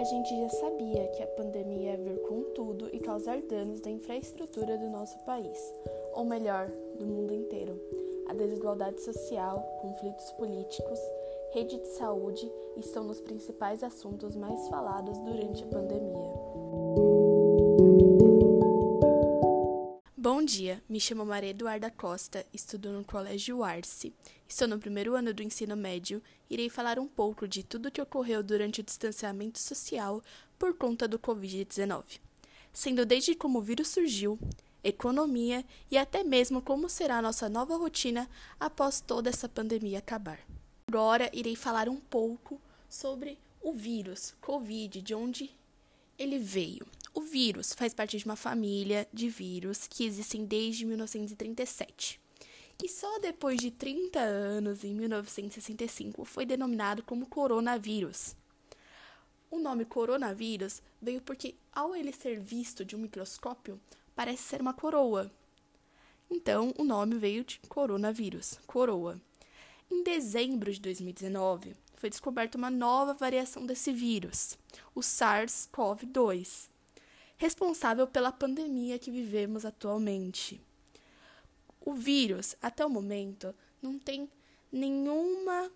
A gente já sabia que a pandemia ia vir com tudo e causar danos na infraestrutura do nosso país, ou melhor, do mundo inteiro. A desigualdade social, conflitos políticos, rede de saúde estão nos principais assuntos mais falados durante a pandemia. Dia, me chamo Maria Eduarda Costa, estudo no Colégio Arce. Estou no primeiro ano do ensino médio e irei falar um pouco de tudo o que ocorreu durante o distanciamento social por conta do Covid-19, sendo desde como o vírus surgiu, economia e até mesmo como será a nossa nova rotina após toda essa pandemia acabar. Agora irei falar um pouco sobre o vírus Covid, de onde ele veio. O vírus faz parte de uma família de vírus que existem desde 1937. E só depois de 30 anos, em 1965, foi denominado como coronavírus. O nome coronavírus veio porque, ao ele ser visto de um microscópio, parece ser uma coroa. Então, o nome veio de coronavírus, coroa. Em dezembro de 2019, foi descoberta uma nova variação desse vírus, o SARS-CoV-2 responsável pela pandemia que vivemos atualmente. O vírus, até o momento, não tem nenhuma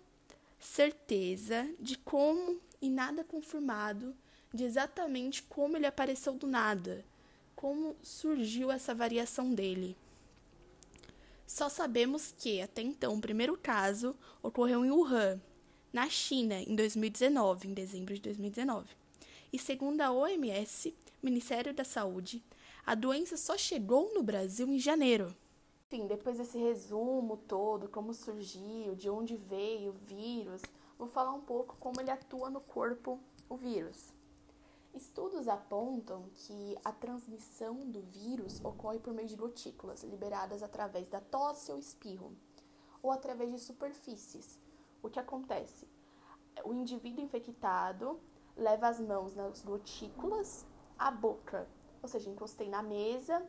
certeza de como e nada confirmado de exatamente como ele apareceu do nada, como surgiu essa variação dele. Só sabemos que, até então, o primeiro caso ocorreu em Wuhan, na China, em 2019, em dezembro de 2019. E segundo a OMS, Ministério da Saúde, a doença só chegou no Brasil em janeiro. Enfim, depois desse resumo todo, como surgiu, de onde veio o vírus, vou falar um pouco como ele atua no corpo, o vírus. Estudos apontam que a transmissão do vírus ocorre por meio de gotículas liberadas através da tosse ou espirro, ou através de superfícies. O que acontece? O indivíduo infectado leva as mãos nas gotículas a boca, ou seja, encostei na mesa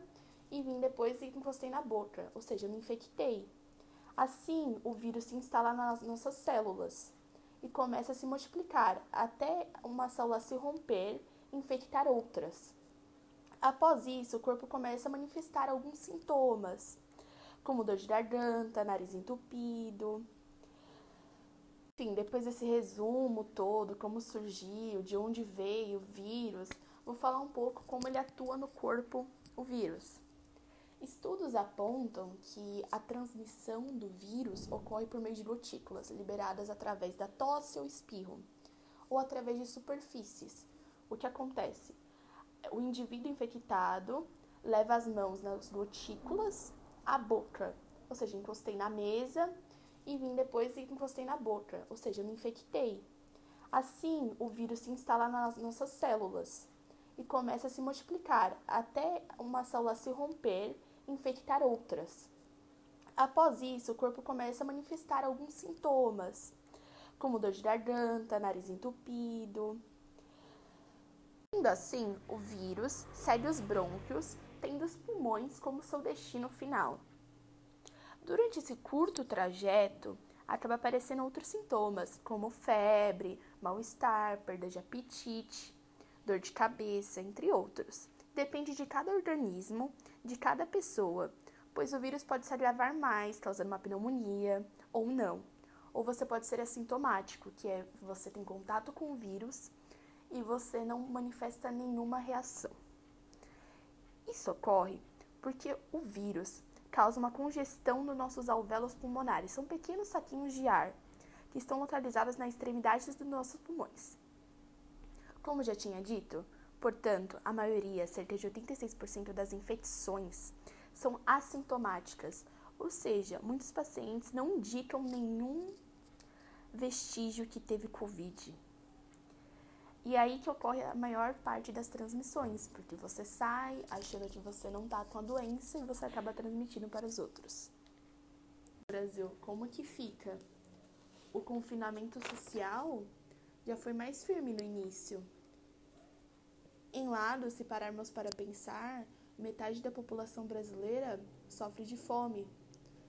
e vim depois e encostei na boca, ou seja, me infectei. Assim, o vírus se instala nas nossas células e começa a se multiplicar até uma célula se romper e infectar outras. Após isso, o corpo começa a manifestar alguns sintomas, como dor de garganta, nariz entupido. Enfim, depois desse resumo todo, como surgiu, de onde veio o vírus, vou falar um pouco como ele atua no corpo, o vírus. Estudos apontam que a transmissão do vírus ocorre por meio de gotículas liberadas através da tosse ou espirro, ou através de superfícies. O que acontece? O indivíduo infectado leva as mãos nas gotículas à boca, ou seja, encostei na mesa e vim depois e encostei na boca, ou seja, me infectei. Assim, o vírus se instala nas nossas células e começa a se multiplicar até uma célula se romper e infectar outras. Após isso, o corpo começa a manifestar alguns sintomas, como dor de garganta, nariz entupido. Sendo assim, o vírus segue os brônquios, tendo os pulmões como seu destino final. Durante esse curto trajeto, acaba aparecendo outros sintomas, como febre, mal-estar, perda de apetite, dor de cabeça, entre outros. Depende de cada organismo, de cada pessoa, pois o vírus pode se agravar mais, causando uma pneumonia, ou não. Ou você pode ser assintomático, que é você tem contato com o vírus e você não manifesta nenhuma reação. Isso ocorre porque o vírus causa uma congestão nos nossos alvéolos pulmonares. São pequenos saquinhos de ar que estão localizados nas extremidades dos nossos pulmões. Como já tinha dito, portanto, a maioria, cerca de 86% das infecções, são assintomáticas, ou seja, muitos pacientes não indicam nenhum vestígio que teve Covid. E aí que ocorre a maior parte das transmissões, porque você sai achando que você não está com a doença e você acaba transmitindo para os outros. Brasil, como que fica? O confinamento social já foi mais firme no início, em lado, se pararmos para pensar, metade da população brasileira sofre de fome,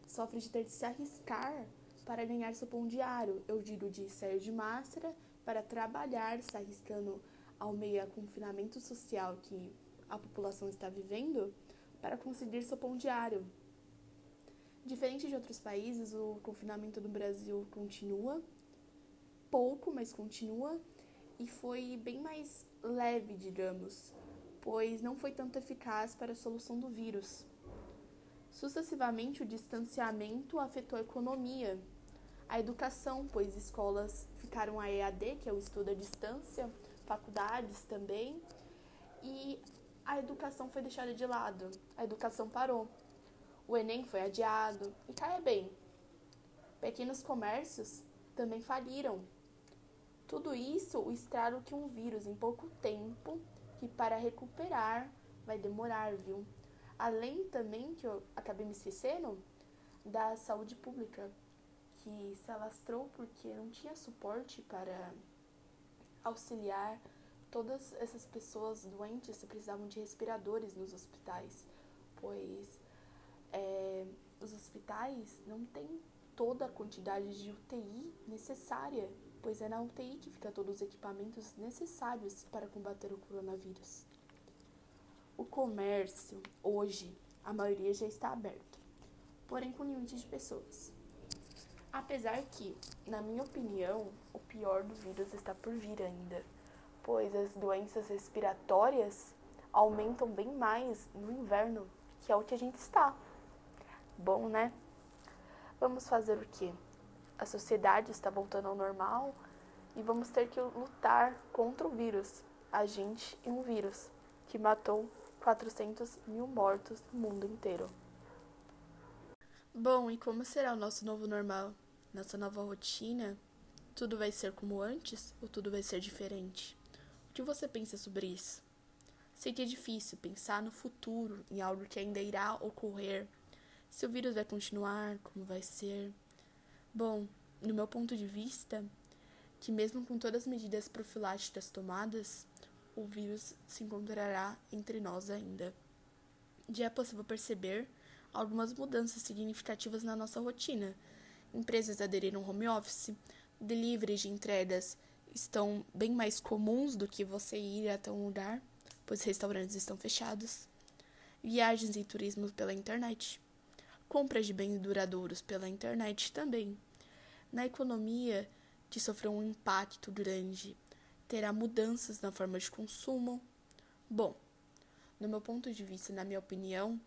sofre de ter de se arriscar para ganhar seu pão diário. Eu digo de sair de máscara para trabalhar, se arriscando ao meio confinamento social que a população está vivendo para conseguir seu pão diário. Diferente de outros países, o confinamento do Brasil continua, pouco, mas continua, e foi bem mais leve, digamos, pois não foi tanto eficaz para a solução do vírus. Sucessivamente, o distanciamento afetou a economia, a educação, pois escolas ficaram a EAD, que é o estudo à distância, faculdades também, e a educação foi deixada de lado, a educação parou. O Enem foi adiado e caia bem. Pequenos comércios também faliram. Tudo isso o estrago que um vírus em pouco tempo, que para recuperar vai demorar, viu? Além também, que eu acabei me esquecendo, da saúde pública, que se alastrou porque não tinha suporte para auxiliar todas essas pessoas doentes que precisavam de respiradores nos hospitais, pois é, os hospitais não têm toda a quantidade de UTI necessária, pois é na UTI que fica todos os equipamentos necessários para combater o coronavírus. O comércio, hoje, a maioria já está aberto, porém com limite de pessoas. Apesar que, na minha opinião, o pior do vírus está por vir ainda, pois as doenças respiratórias aumentam bem mais no inverno, que é o que a gente está. Bom, né? Vamos fazer o quê? A sociedade está voltando ao normal e vamos ter que lutar contra o vírus, a gente e um vírus que matou 400 mil mortos no mundo inteiro. Bom, e como será o nosso novo normal? Nossa nova rotina? Tudo vai ser como antes ou tudo vai ser diferente? O que você pensa sobre isso? Sei que é difícil pensar no futuro, em algo que ainda irá ocorrer. Se o vírus vai continuar, como vai ser. Bom, no meu ponto de vista, que mesmo com todas as medidas profiláticas tomadas, o vírus se encontrará entre nós ainda. Já é possível perceber algumas mudanças significativas na nossa rotina. Empresas aderiram ao home office, deliveries de entregas estão bem mais comuns do que você ir até um lugar, pois restaurantes estão fechados. Viagens e turismo pela internet. Compras de bens duradouros pela internet também. Na economia, que sofreu um impacto grande terá mudanças na forma de consumo. Bom, no meu ponto de vista, na minha opinião,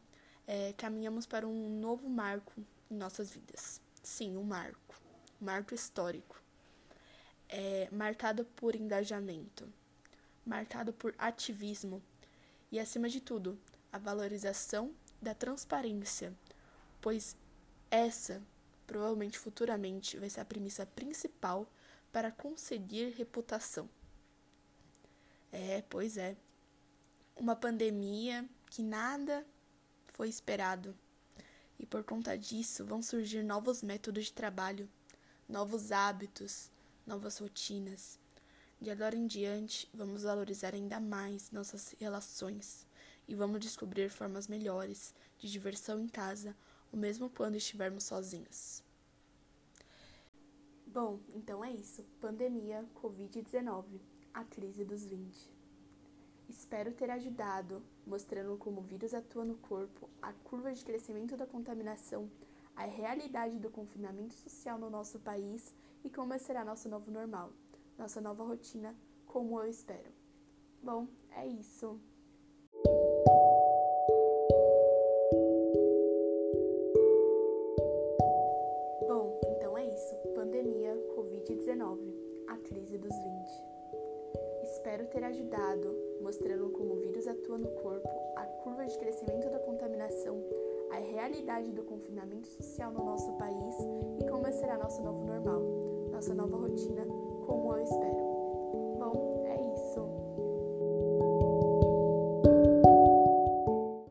é, caminhamos para um novo marco em nossas vidas. Sim, um marco, marco histórico, é, marcado por engajamento, marcado por ativismo e, acima de tudo, a valorização da transparência, pois essa, provavelmente futuramente, vai ser a premissa principal para conseguir reputação. É, pois é. Uma pandemia que nada foi esperado. E por conta disso vão surgir novos métodos de trabalho, novos hábitos, novas rotinas. De agora em diante, vamos valorizar ainda mais nossas relações e vamos descobrir formas melhores de diversão em casa, ou mesmo quando estivermos sozinhos. Bom, então é isso. Pandemia Covid-19 a crise dos 20. Espero ter ajudado, mostrando como o vírus atua no corpo, a curva de crescimento da contaminação, a realidade do confinamento social no nosso país e como será nosso novo normal, nossa nova rotina, como eu espero. Bom, é isso. Bom, então é isso. Pandemia Covid-19, a crise dos 20. Espero ter ajudado, mostrando como o vírus atua no corpo, a curva de crescimento da contaminação, a realidade do confinamento social no nosso país e como será nosso novo normal, nossa nova rotina, como eu espero.